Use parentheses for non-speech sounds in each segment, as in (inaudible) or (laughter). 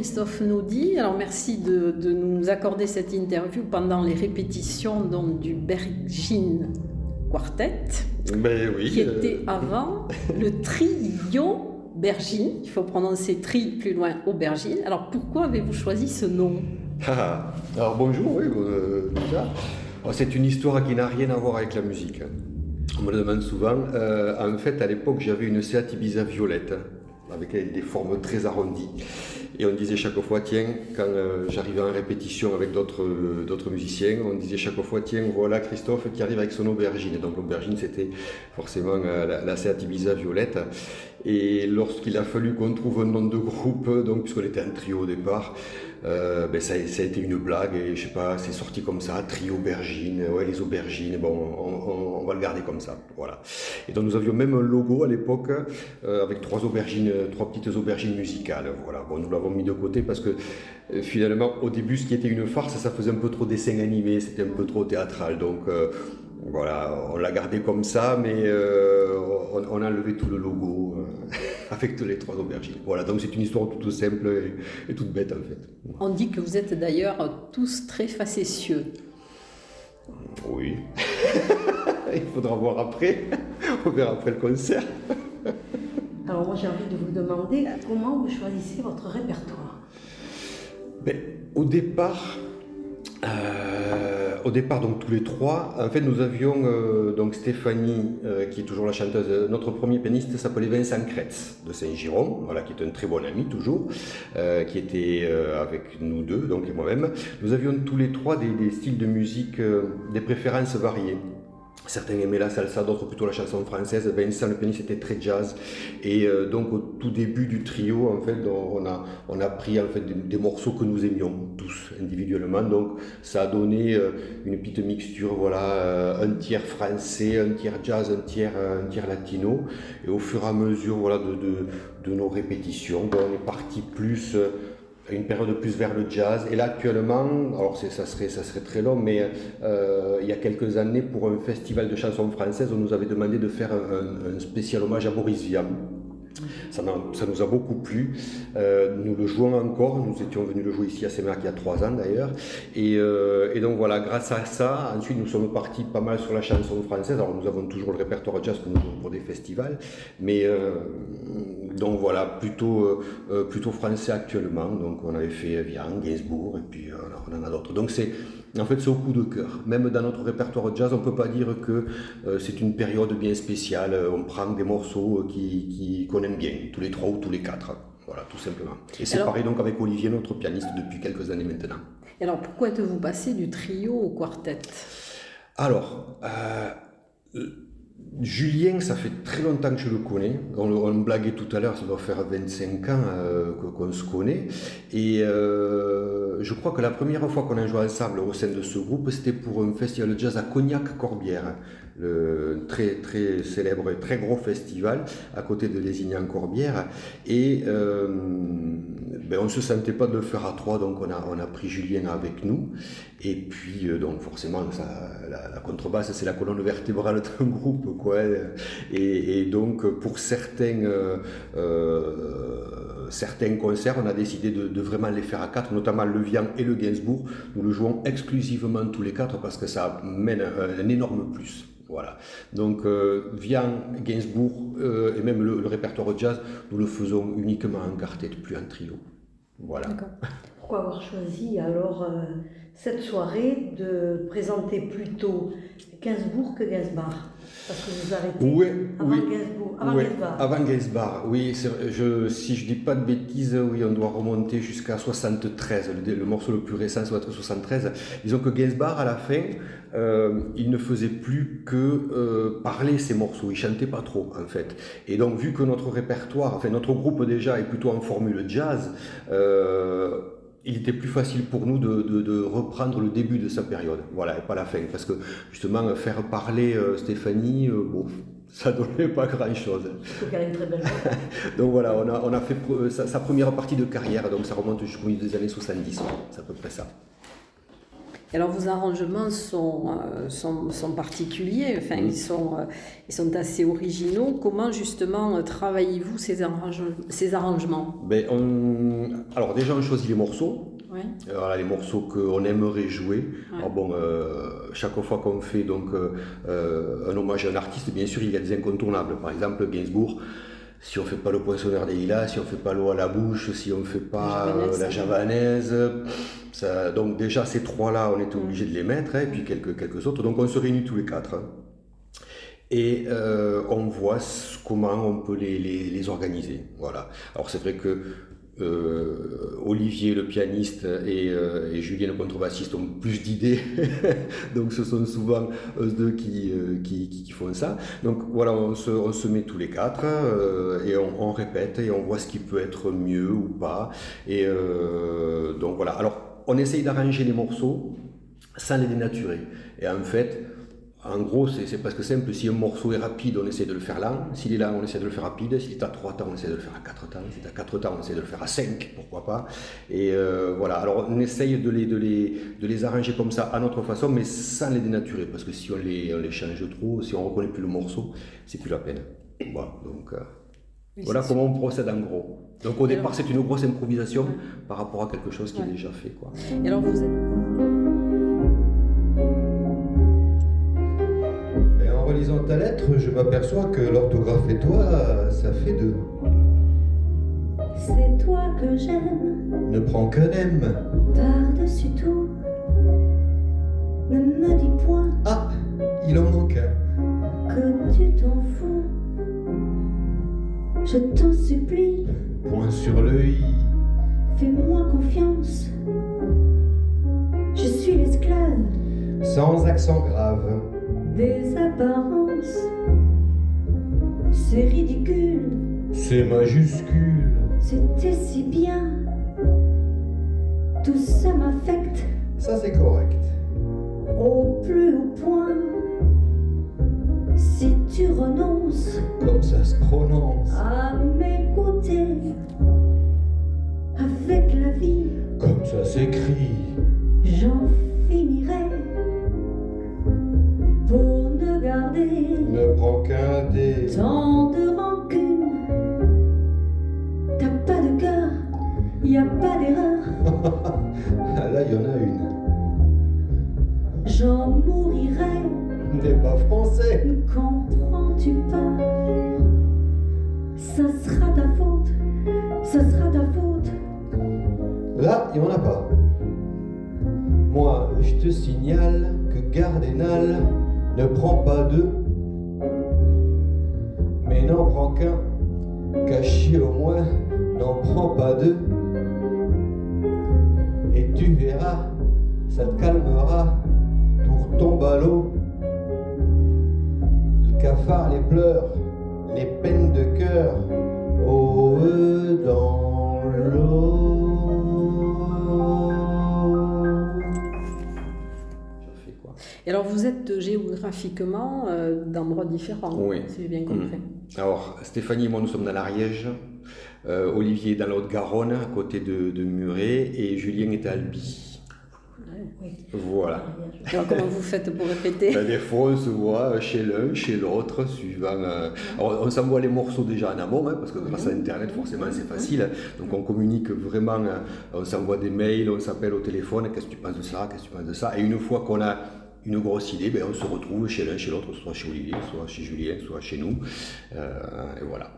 Christophe Naudy. Alors merci de, nous accorder cette interview pendant les répétitions donc, du Bergin Quartet, ben oui, qui était euh, avant le trio Bergin. Il faut prononcer tri plus loin aubergine. Alors pourquoi avez-vous choisi ce nom (laughs) ah, Alors bonjour, oui, euh, oh, C'est une histoire qui n'a rien à voir avec la musique. On me le demande souvent. Euh, en fait, à l'époque, j'avais une Seat Ibiza violette avec des formes très arrondies. Et on disait chaque fois, tiens, quand euh, j'arrivais en répétition avec d'autres euh, d'autres musiciens, on disait chaque fois, tiens, voilà Christophe qui arrive avec son aubergine. donc l'aubergine, c'était forcément euh, la, Ibiza violette. Et lorsqu'il a fallu qu'on trouve un nom de groupe, donc puisqu'on était un trio au départ, euh, ben ça, a été une blague et je sais pas, c'est sorti comme ça, trio aubergine, ouais les aubergines, bon, on, on, va le garder comme ça, voilà. Et donc nous avions même un logo à l'époque euh, avec trois aubergines, trois petites aubergines musicales, voilà. Bon, nous l'avons mis de côté parce que euh, finalement au début ce qui était une farce, ça faisait un peu trop dessin animé, c'était un peu trop théâtral, donc voilà, on l'a gardé comme ça, mais euh, on, a enlevé tout le logo (laughs) avec les trois aubergines. Voilà, donc c'est une histoire toute simple et, toute bête en fait. On dit que vous êtes d'ailleurs tous très facétieux. Oui. (laughs) Il faudra voir après. On verra après le concert. Alors moi j'ai envie de vous demander comment vous choisissez votre répertoire. Ben, au départ, euh, au départ, donc tous les trois, en fait, nous avions euh, donc Stéphanie, euh, qui est toujours la chanteuse. Notre premier pianiste s'appelait Vincent Kretz de Saint-Giron, voilà, qui est un très bon ami toujours, qui était avec nous deux, donc et moi-même. Nous avions tous les trois des styles de musique, des préférences variées. Certains aimaient la salsa, d'autres plutôt la chanson française. Vincent, le pianiste, était très jazz. Et euh, donc, au tout début du trio, en fait, on a, on a pris en fait, des, morceaux que nous aimions tous individuellement. Donc, ça a donné euh, une petite mixture, voilà, euh, un tiers français, un tiers jazz, un tiers, un tiers latino. Et au fur et à mesure, voilà, de, de, de nos répétitions, ben, on est parti plus une période plus vers le jazz. Et là, actuellement, alors ça serait, très long, mais euh, il y a quelques années, pour un festival de chansons françaises, on nous avait demandé de faire un, spécial hommage à Boris Vian. Ça, nous a beaucoup plu. Euh, nous le jouons encore. Nous étions venus le jouer ici à Sémac il y a trois ans d'ailleurs. Et, euh, et, donc voilà, grâce à ça, ensuite nous sommes partis pas mal sur la chanson française. Alors nous avons toujours le répertoire jazz que nous pour des festivals. Mais donc voilà, plutôt, euh, euh, plutôt français actuellement. Donc on avait fait Vian, Gainsbourg, et puis euh, on en a d'autres. Donc c'est en fait c'est au coup de cœur. Même dans notre répertoire jazz, on ne peut pas dire que c'est une période bien spéciale. On prend des morceaux qui, qu'on aime bien, tous les trois ou tous les quatre. Voilà, tout simplement. Et c'est pareil donc avec Olivier, notre pianiste, depuis quelques années maintenant. Et alors pourquoi êtes-vous passé du trio au quartet? Alors, Julien, ça fait très longtemps que je le connais. On, on blaguait tout à l'heure, ça doit faire 25 ans euh, qu'on se connaît. Et euh, je crois que la première fois qu'on a joué ensemble au sein de ce groupe, c'était pour un festival de jazz à Cognac-Corbière très très célèbre et très gros festival à côté de Lézignan-Corbière. Et euh, ben on ne se sentait pas de le faire à trois, donc on a, on a pris Julien avec nous. Et puis, euh, donc forcément, la, contrebasse, c'est la colonne vertébrale (laughs) d'un groupe. Quoi. Et, donc, pour certains, euh, certains concerts, on a décidé de, de, vraiment les faire à quatre, notamment le Vian et le Gainsbourg. Nous le jouons exclusivement tous les quatre parce que ça mène un énorme plus. Voilà. Donc, euh, Vian, Gainsbourg euh, et même le, répertoire jazz, nous le faisons uniquement en quartet, plus en trio. Voilà. Pourquoi avoir choisi alors euh, cette soirée de présenter plutôt Gainsbourg que Gainsbar parce que vous arrêtez oui, avant oui, Gainsbourg, avant oui, Avant Gainsbar, oui. Je, si je dis pas de bêtises, oui, on doit remonter jusqu'à 73. Le, morceau le plus récent, soit 73. Disons que Gainsbar, à la fin, euh, il ne faisait plus que euh, parler ses morceaux. Il chantait pas trop, en fait. Et donc, vu que notre répertoire, enfin notre groupe déjà est plutôt en formule jazz. Euh, il était plus facile pour nous de, reprendre le début de sa période, voilà, et pas la fin, parce que justement faire parler Stéphanie, bon, ça (laughs) donnait pas grand-chose. (laughs) donc voilà, on a, on a fait euh, sa, première partie de carrière, donc ça remonte jusqu'au milieu des années 70, c'est à peu près ça. Alors vos arrangements sont, sont, sont, particuliers, enfin ils, sont, ils sont assez originaux. Comment justement travaillez-vous ces, ces arrangements? Ben, on... Alors déjà on choisit les morceaux. Voilà, les morceaux qu'on aimerait jouer. Alors bon, euh, chaque fois qu'on fait donc euh, un hommage à un artiste, bien sûr il y a des incontournables. Par exemple Gainsbourg si on fait pas le poinçonneur des lilas, si on fait pas l'eau à la bouche, si on fait pas la javanaise, donc déjà ces trois-là, on était obligé de les mettre, hein, et puis quelques, quelques autres. Donc on se réunit tous les quatre. Hein. et euh, on voit comment on peut les, les, les organiser. Voilà. Alors c'est vrai que euh, Olivier le pianiste euh, et, Julien le contrebassiste ont plus d'idées, (laughs) donc ce sont souvent eux deux qui, euh, qui, font ça. Donc voilà, on se, met tous les quatre et on, répète et on voit ce qui peut être mieux ou pas. Et donc voilà, alors on essaye d'arranger les morceaux sans les dénaturer. Et en fait, en gros, c'est presque simple. Si un morceau est rapide, on essaie de le faire lent. S'il est lent, on essaie de le faire rapide. S'il est à 3 temps, on essaie de le faire à 4 temps. S'il est à 4 temps, on essaie de le faire à 5, pourquoi pas. Et euh, voilà. Alors, on essaye de les, de, les, de les arranger comme ça à notre façon, mais sans les dénaturer. Parce que si on les, on les change trop, si on reconnaît plus le morceau, c'est plus la peine. Voilà. Donc, euh, voilà comment on procède en gros. Donc, au départ, c'est une grosse improvisation par rapport à quelque chose qui est déjà fait. Quoi. Et alors, vous êtes. lisant ta lettre, je m'aperçois que l'orthographe et toi, ça fait deux. C'est toi que j'aime. Ne prends qu'un M. Par-dessus tout. Ne me dis point. Ah, il en manque un. Que tu t'en fous. Je t'en supplie. Point sur le i. Fais-moi confiance. Je suis l'esclave. Sans accent grave des apparences. C'est ridicule, C'est majuscule. c'était si bien. Tout ça m'affecte Ça c'est correct. au plus haut point. Tu renonces Comme ça se prononce. à m'écouter avec la vie, Comme ça s'écrit. j'en finirai pour ne garder Ne prends qu'un dé. tant de rancune. T'as pas de cœur, y a pas d'erreur. (laughs) Là, il y en a une. J'en mourirai, N'est pas français. ne comprends-tu pas? Ça sera ta faute, ça sera ta faute. Là, il n'y en a pas. Moi, je te signale que Gardénal ne prend pas deux, mais n'en prend qu'un. Caché au moins, n'en prend pas deux. Et tu verras, ça te calmera, tout retombe à l'eau. Le cafard, les pleurs, les peines de cœur, oh, eux dans l'eau. Et alors vous êtes géographiquement euh, d'endroits différents, Oui. si j'ai bien compris. Alors, Stéphanie et moi, nous sommes dans l'Ariège. Euh, Olivier est dans la Haute-Garonne, à côté de, de Muret, et Julien est à Albi. Voilà. Alors comment vous faites pour répéter Ben, des fois, on se voit chez l'un, chez l'autre, suivant. euh, Alors, on s'envoie les morceaux déjà en amont, hein, parce que grâce à Internet, forcément, c'est facile. Donc, on communique vraiment. euh, On s'envoie des mails, on s'appelle au téléphone. Qu'est-ce que tu penses de ça Qu'est-ce que tu penses de ça Et une fois qu'on a une grosse idée, ben, on se retrouve chez l'un, chez l'autre, soit chez Olivier, soit chez Julien, soit chez nous. Euh, et voilà.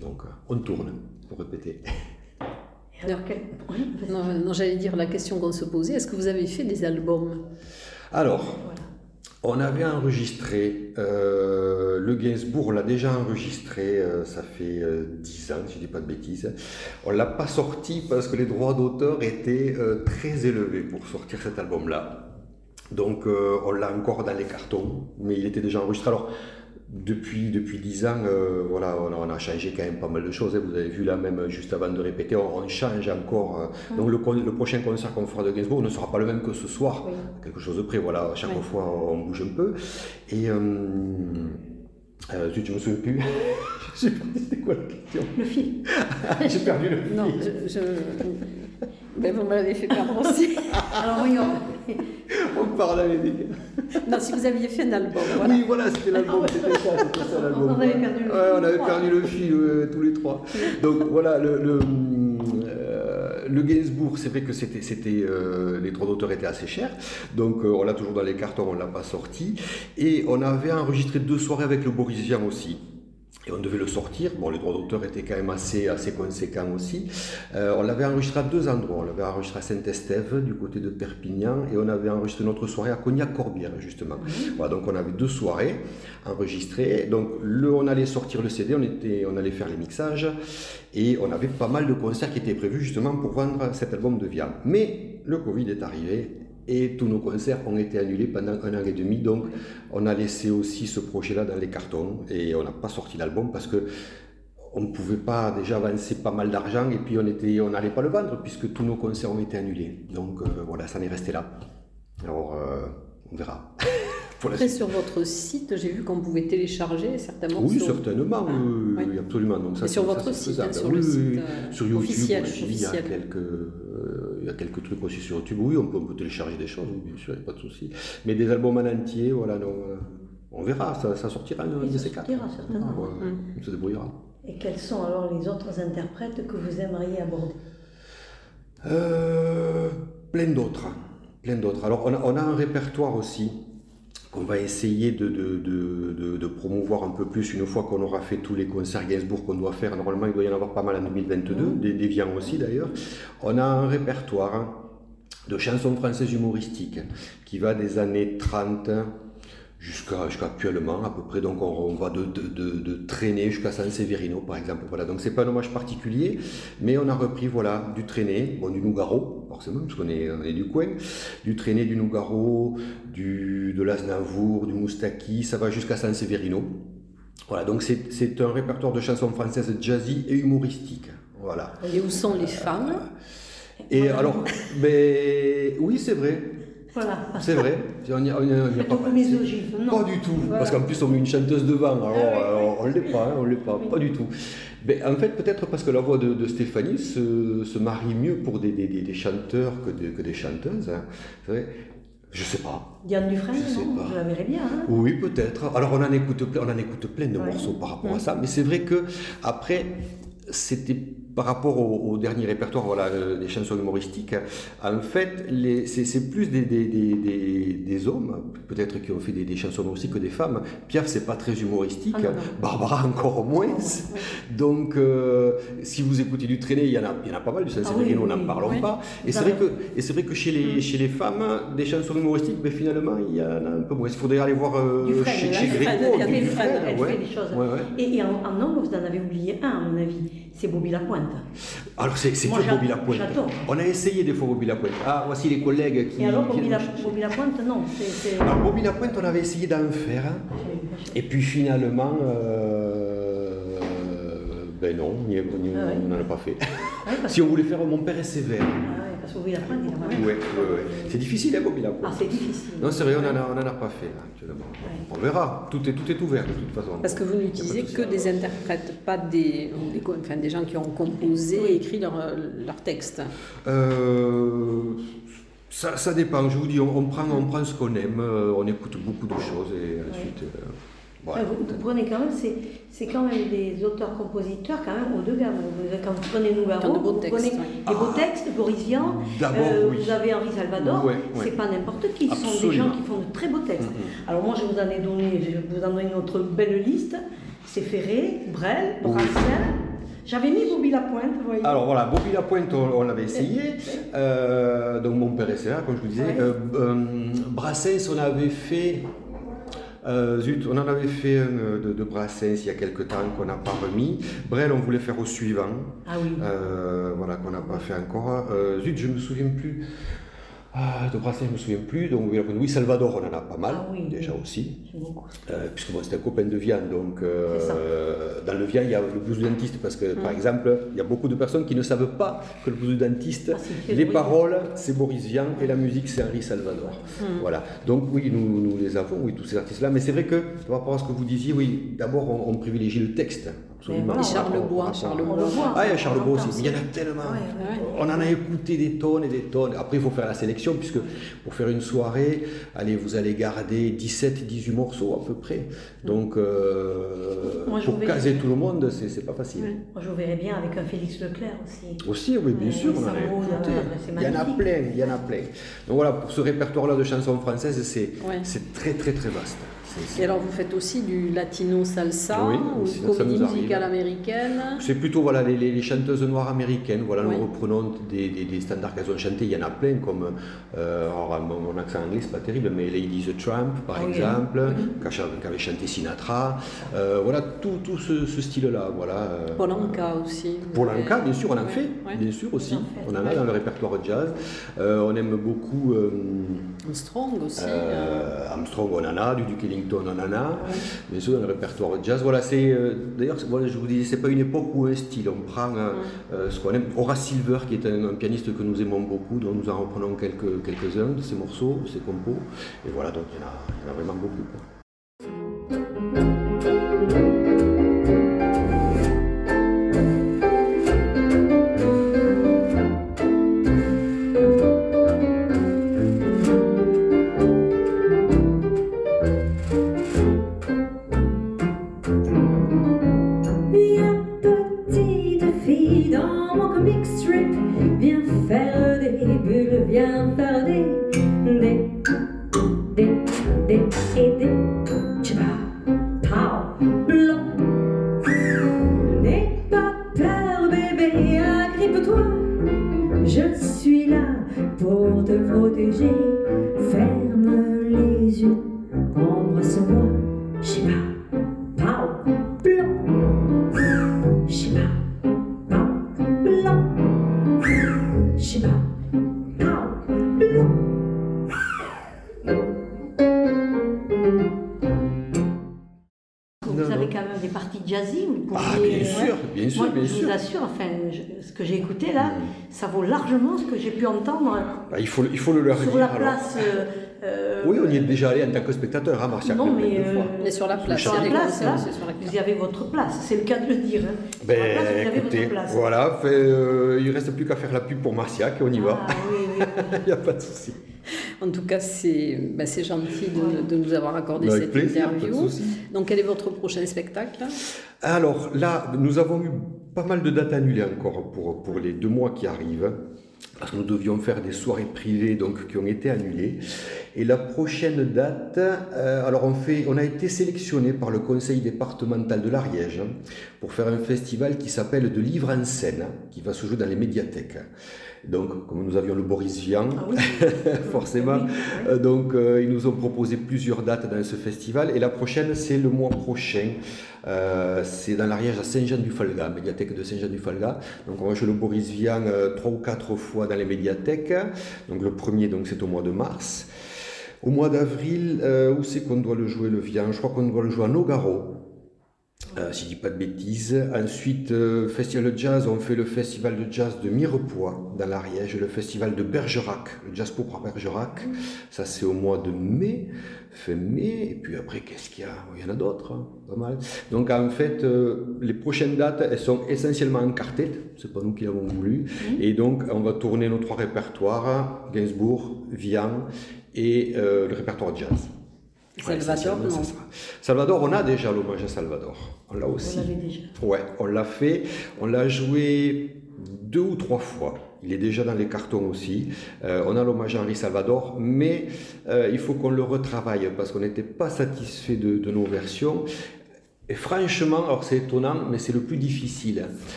Donc, on tourne, pour répéter. (laughs) Alors, Non, non, j'allais dire la question qu'on se posait, est-ce que vous avez fait des albums? Alors, on avait enregistré, euh, le Gainsbourg, on l'a déjà enregistré, euh, ça fait euh, 10 ans, si je ne dis pas de bêtises. On ne l'a pas sorti parce que les droits d'auteur étaient euh, très élevés pour sortir cet album-là. Donc euh, on l'a encore dans les cartons, mais il était déjà enregistré. Alors, depuis, depuis 10 ans, euh, voilà, on a, on a changé quand même pas mal de choses. hein. Vous avez vu là, même juste avant de répéter, on, on change encore. euh. Donc le, prochain concert qu'on fera de Gainsbourg ne sera pas le même que ce soir. Oui. Quelque chose de près, voilà, à chaque Oui. fois on bouge un peu. Et euh, euh, tu, tu me souviens plus (laughs) sais pas, c'était quoi la question Le fil. (laughs) J'ai perdu le fil. Non, je... je- Ben, vous m'avez fait perdre aussi. (laughs) Alors voyons. On parle avec des... Non, si vous aviez fait un album, voilà. Oui, voilà, c'était l'album, c'était ça, c'était ça l'album. On avait perdu le Ouais, fil, on avait perdu le fil euh, tous les trois. Donc voilà, le, le, euh, le Gainsbourg, c'est vrai que c'était, c'était, euh, les droits d'auteur étaient assez chers, donc euh, on l'a toujours dans les cartons, on l'a pas sorti. Et on avait enregistré deux soirées avec le Borisien aussi. Et on devait le sortir. Bon, les droits d'auteur étaient quand même assez, assez conséquents aussi. Euh, on l'avait enregistré à deux endroits. On l'avait enregistré à Saint-Estève, du côté de Perpignan, et on avait enregistré notre soirée à Cognac-Corbière, justement. Voilà, donc on avait deux soirées enregistrées. Donc le, on allait sortir le CD, on, était, on allait faire les mixages, et on avait pas mal de concerts qui étaient prévus justement pour vendre cet album de viande. Mais le Covid est arrivé. Et tous nos concerts ont été annulés pendant un an et demi, donc on a laissé aussi ce projet-là dans les cartons et on n'a pas sorti l'album parce que on ne pouvait pas déjà avancer pas mal d'argent et puis on était, on n'allait pas le vendre puisque tous nos concerts ont été annulés. Donc euh, voilà, ça en est resté là. Alors euh, on verra. (laughs) Après, sur votre site, j'ai vu qu'on pouvait télécharger certains Oui, certainement, Ah, oui, absolument. Donc ça, Et sur ça, votre c'est site, hein, sur Oui, le oui, site oui. Sur YouTube officiel. il y a quelques, euh, y a quelques trucs aussi sur YouTube. Oui, on peut, on peut télécharger des choses, bien sûr, il n'y a pas de souci. Mais des albums en entier, voilà, non, euh, on verra, ça, ça sortira un de ces quatre. sortira, certainement. Ouais, Mm. On se débrouillera. Et quels sont alors les autres interprètes que vous aimeriez aborder? Euh, plein d'autres. hein. Plein d'autres. Alors, on a, on a un répertoire aussi qu'on va essayer de, de, de, de- de promouvoir un peu plus une fois qu'on aura fait tous les concerts Gainsbourg qu'on doit faire. Normalement, il doit y en avoir pas mal en 2022, des, des Vians aussi d'ailleurs. On a un répertoire de chansons françaises humoristiques qui va des années 30 jusqu'à jusqu'à actuellement à peu près. Donc on, on va de, de, de, de traîner jusqu'à San Severino par exemple. Voilà, donc c'est pas un hommage particulier, mais on a repris voilà du traîner, bon du Nougaro forcément parce qu'on est, on est du coin, du traîner, du Nougaro, du de l'Aznavour, du Moustaki, ça va jusqu'à San Severino. Voilà, donc c'est un répertoire de chansons françaises jazzy et humoristiques. Voilà. Et où sont les femmes? Et alors, ben, oui, c'est vrai. Voilà. C'est vrai. On y, on y- on y a Plutôt pas non. Pas du tout. Voilà. Parce qu'en plus, on met une chanteuse devant. Alors, Ah alors, on ne l'est pas. hein, on l'est pas. Pas du tout. Mais en fait, peut-être parce que la voix de, de Stéphanie se, se marie mieux pour des, des, des- des chanteurs que, des- que des chanteuses. hein. C'est vrai. Je sais pas. Diane Dufresne, Je sais non pas. Je la verrais bien. Hein Oui, peut-être. Alors on en écoute plein, on en écoute plein de Ouais. morceaux par rapport à ça, mais c'est vrai que après c'était par rapport au, au dernier répertoire, voilà, euh, des chansons humoristiques. En fait, c'est plus des, des, des, des, des hommes, peut-être qui ont fait des, chansons humoristiques que des femmes. Piaf, c'est pas très humoristique. Ah non, non. Barbara encore moins. Donc, euh, si vous écoutez du traîner, il y en a, il y en a pas mal. Du saint Ah oui, n'en oui. parlons Oui. pas. Et c'est vrai que et vrai que chez les, chez les femmes, des chansons humoristiques, ben, finalement, il y en a un peu moins. Il faudrait aller voir euh, chez, là, chez Gréco. il y a du des Dufresne, Dufresne, Elle fait des choses. Ouais, ouais. Et, et en, en homme, vous en avez oublié un, à mon avis. C'est Bobby Lapointe. Alors, c'est c'est Moi, Bobby Lapointe. On a essayé des fois Bobby Lapointe. Ah, voici les collègues qui. Et alors, Bobby, La-. Bobby Lapointe, non. Alors, Bobby Lapointe, on avait essayé d'en faire. hein. Et puis finalement, euh, ben non, on Ah on n'en a pas fait. Ouais, parce, si on voulait faire Mon père est sévère. ah parce que. C'est difficile, hein, Bobby Lapointe. Ah, c'est difficile. Non, c'est vrai, on n'en a, on en a pas fait là, actuellement. Ouais. On verra, tout est, tout est ouvert de toute façon. Parce que vous n'utilisez que des interprètes, pas des, des, co- enfin, des gens qui ont composé et écrit leur, leur texte. Euh, ça, ça dépend, je vous dis, on, on prend, on prend ce qu'on aime, euh, on écoute beaucoup de choses et ensuite. euh, voilà. Vous, vous prenez quand même, c'est, c'est quand même des auteurs-compositeurs quand même haut de gamme. Quand vous prenez Nougaro, de beaux vous textes, prenez des beaux Ah. textes, Boris Vian, D'abord, euh, oui. vous avez Henri Salvador, c'est pas n'importe qui, ce sont des gens qui font de très beaux textes. Mhm. Alors moi je vous en ai donné, je vous en donner notre belle liste, c'est Ferré, Brel, Brassens, j'avais mis Bobby Lapointe, vous voyez. Alors voilà, Bobby Lapointe, on, on l'avait essayé. Euh, donc mon père est sévère, comme je vous disais. Ouais. Euh, euh, Brassens, on avait fait. Euh, zut, on en avait fait un euh, de, de Brassens il y a quelques temps qu'on n'a pas remis. Brel, on voulait faire au suivant. Ah oui. Euh, voilà, qu'on n'a pas fait encore. Euh, zut, je me souviens plus. Ah, de je me souviens plus. Donc, oui, Salvador, on en a pas mal, Ah oui, déjà oui. aussi. Euh, puisque moi, c'était un copain de Vienne, donc euh, dans le Vienne, il y a le blues du dentiste, parce que, par exemple, il y a beaucoup de personnes qui ne savent pas que le blues du dentiste, Ah, les paroles, c'est Boris Vian, et la musique, c'est Henri Salvador. Voilà. Donc, oui, nous, nous les avons, oui, tous ces artistes-là, mais c'est vrai que, par rapport à ce que vous disiez, oui, d'abord, on, on privilégie le texte, absolument. Et ah, il y a l'entend aussi, mais il y en a tellement. Ouais, ouais. On en a écouté des tonnes et des tonnes. Après, il faut faire la sélection, puisque pour faire une soirée, allez, vous allez garder 17-18 morceaux à peu près. Donc, euh, Moi, pour caser tout le monde, c'est c'est pas facile. Moi je vous verrais bien avec un Félix Leclerc aussi. Aussi, oui, bien Ouais, sûr, on a écouté. euh, c'est Il y en a plein, il y en a plein. Donc voilà, pour ce répertoire-là de chansons françaises, c'est Ouais. c'est très, très, très vaste. Et alors vous faites aussi du latino salsa Oui, ou comédie musicale américaine C'est plutôt voilà, les, les- les chanteuses noires américaines. Voilà, Oui. nous reprenons des, des- des standards qu'elles ont chantés. Il y en a plein, comme, euh, alors, mon, mon accent anglais, c'est pas terrible, mais Lady the Tramp, par oui, exemple, qu'a- qu'avait chanté Sinatra. Euh, voilà, tout, tout ce, ce style-là. Voilà, euh, Polanka aussi. Polanka, avez- bien sûr, on en fait, ouais. bien sûr aussi. On en fait, On en a dans le répertoire jazz. Euh, on aime beaucoup euh, Armstrong aussi. euh, euh, Armstrong, on en a, du Duke Ellington, on en a. Bien sûr, dans le répertoire jazz. Voilà, c'est euh, d'ailleurs, voilà, je vous disais, c'est pas une époque ou un style. On prend euh, euh, ce qu'on aime. Horace Silver, qui est un, un pianiste que nous aimons beaucoup, dont nous en reprenons quelques quelques-uns de ses morceaux, de ses compos. Et voilà, donc il y en a, il y en a vraiment beaucoup. quoi. les yeux. Embrasse-moi, je sais pas. Pao, blanc. Je sais pas. Pao, blanc. Je sais pas. Pao, blanc. Vous avez quand même des parties jazzy. Vous pouvez, ah, bien sûr, bien sûr, bien je sûr. vous assure, enfin, ce que j'ai écouté là, ça vaut largement ce que j'ai pu entendre Bah, il, faut, il faut le leur sur dire. la alors. place. euh, euh, Oui, on y est déjà allé en tant que spectateur, hein, Marcia, Non, mais, euh, Mais sur la place, sur la place, là, sur la vous y avez votre place, c'est le cas de le dire. hein. Sur la Ben, place, vous avez écoutez, votre place. voilà, fait, euh, il reste plus qu'à faire la pub pour Marciac et on y va. Ah, oui, oui, oui. (laughs) Il n'y a pas de souci. En tout cas, c'est ben, gentil de, de nous avoir accordé Avec cette plaisir, pas de interview. Donc, quel est votre prochain spectacle? Alors là, nous avons eu pas mal de dates annulées encore pour, pour les deux mois qui arrivent. Parce que nous devions faire des soirées privées donc, qui ont été annulées. Et la prochaine date, euh, alors on, fait, on a été sélectionné par le conseil départemental de l'Ariège pour faire un festival qui s'appelle De Livres en scène, qui va se jouer dans les médiathèques. Donc, comme nous avions le Boris Vian, Ah oui. (laughs) forcément, Oui, euh, donc euh, ils nous ont proposé plusieurs dates dans ce festival et la prochaine c'est le mois prochain. Euh, c'est dans l'Ariège à Saint-Jean-du-Falga, médiathèque de Saint-Jean-du-Falga. Donc on va jouer le Boris Vian trois ou quatre fois dans les médiathèques. Donc le premier donc c'est au mois de mars. Au mois d'avril, euh, où c'est qu'on doit le jouer le Vian? Je crois qu'on doit le jouer à Nogaro. Euh, si je dis pas de bêtises. Ensuite, euh, festival de jazz, on fait le festival de jazz de Mirepoix dans l'Ariège, le festival de Bergerac, le jazz pourpre à Bergerac. Ça, c'est au mois de mai, fin mai. Et puis après, qu'est-ce qu'il y a? Il y en a d'autres, hein, pas mal. Donc en fait, euh, les prochaines dates, elles sont essentiellement en quartet. C'est pas nous qui l'avons voulu. Et donc, on va tourner nos trois répertoires Gainsbourg, Vian et le répertoire jazz. Ouais, Salvador, non. ça. Salvador, on a déjà l'hommage à Salvador. On l'a aussi. l'avez déjà. Ouais, on l'a fait. On l'a joué deux ou trois fois. Il est déjà dans les cartons aussi. Euh, on a l'hommage à Henri Salvador, mais euh, il faut qu'on le retravaille parce qu'on n'était pas satisfait de, de nos versions. Et franchement, alors c'est étonnant, mais c'est le plus difficile.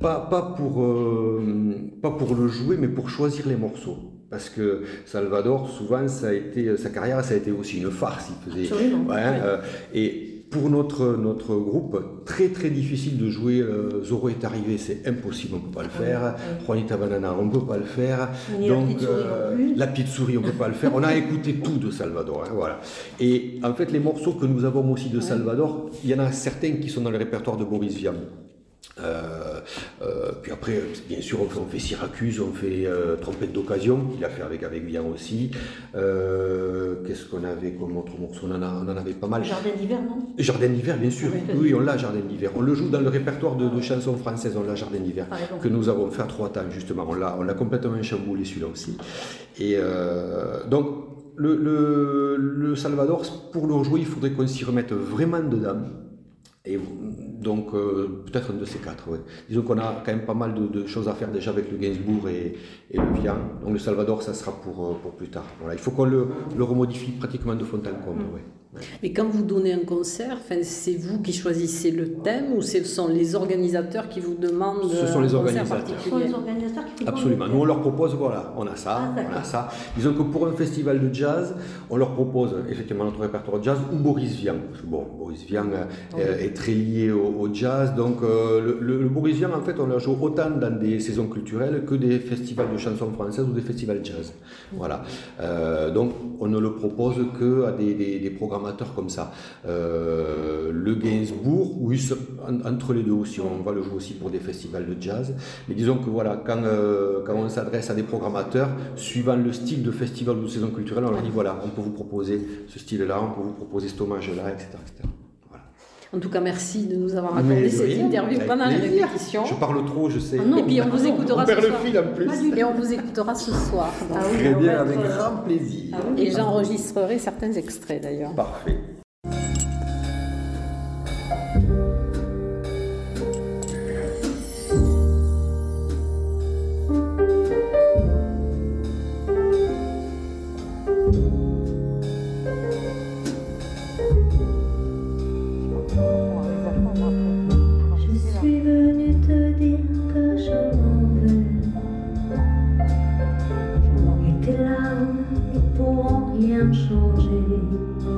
Pas, pas, pour, euh, pas pour le jouer, mais pour choisir les morceaux. Parce que Salvador, souvent, ça a été, sa carrière, ça a été aussi une farce. Il faisait, Absolument. Ouais, euh, et pour notre, notre groupe, très très difficile de jouer euh, Zorro est arrivé, c'est impossible, on ne peut pas le faire. ouais. Juanita Banana, on ne peut pas le faire. Ni la petite souris non plus. la petite souris, on ne peut pas le faire. On a écouté tout de Salvador. hein, voilà. Et en fait, les morceaux que nous avons aussi de Salvador, il y en a certains qui sont dans le répertoire de Boris Vian. Euh, euh, puis après, bien sûr, on fait, on fait Syracuse, on fait euh, Trompette d'occasion, qu'il a fait avec, avec Vian aussi. Euh, Qu'est-ce qu'on avait comme autre morceau? On en, a- on en avait pas mal. Jardin d'hiver, non? Jardin d'hiver, bien sûr. Oui. Oui, on l'a, Jardin d'hiver. On le joue dans le répertoire de, de chansons françaises, on l'a, Jardin d'hiver. Que nous avons fait à trois temps, justement. On l'a, on l'a complètement chamboulé, celui-là aussi. Et euh, donc, le, le, le Salvador, pour le rejouer, il faudrait qu'on s'y remette vraiment dedans. Et donc, euh, peut-être un de ces quatre, ouais. Disons qu'on a quand même pas mal de, de choses à faire déjà avec le Gainsbourg et, et le Vian. Donc, le Salvador, ça sera pour, euh, pour plus tard. Voilà. Il faut qu'on le, le remodifie pratiquement de fond en comble, ouais. Mais quand vous donnez un concert, c'est vous qui choisissez le thème ou ce sont les organisateurs qui vous demandent Ce sont les organisateurs. Ce sont les organisateurs qui vous Absolument. Nous, on leur propose, voilà, on a ça, Ah, on a ça. Disons que pour un festival de jazz, on leur propose effectivement notre répertoire de jazz ou Boris Vian. Parce que bon, Boris Vian euh, est très lié au, au jazz. Donc, euh, le, le- le Boris Vian, en fait, on la joue autant dans des saisons culturelles que des festivals de chansons françaises ou des festivals jazz. Voilà. Euh, donc, on ne le propose que à des, des- des comme ça. Euh, le Gainsbourg, oui, entre les deux aussi, on va le jouer aussi pour des festivals de jazz. Mais disons que voilà, quand, euh, quand on s'adresse à des programmateurs, suivant le style de festival ou de saison culturelle, on leur dit voilà, on peut vous proposer ce style-là, on peut vous proposer cet hommage-là, etc. En tout cas, merci de nous avoir accordé cette rien, interview pendant les plaisir. répétitions. Je parle trop, je sais. Ah non, Et puis on vous Ah écoutera on ce perd le soir. fil en plus. Et on vous écoutera ce soir. Ah oui, Très on bien, avec grand plaisir. Ah oui. Et j'enregistrerai certains extraits d'ailleurs. Parfait. bien changer.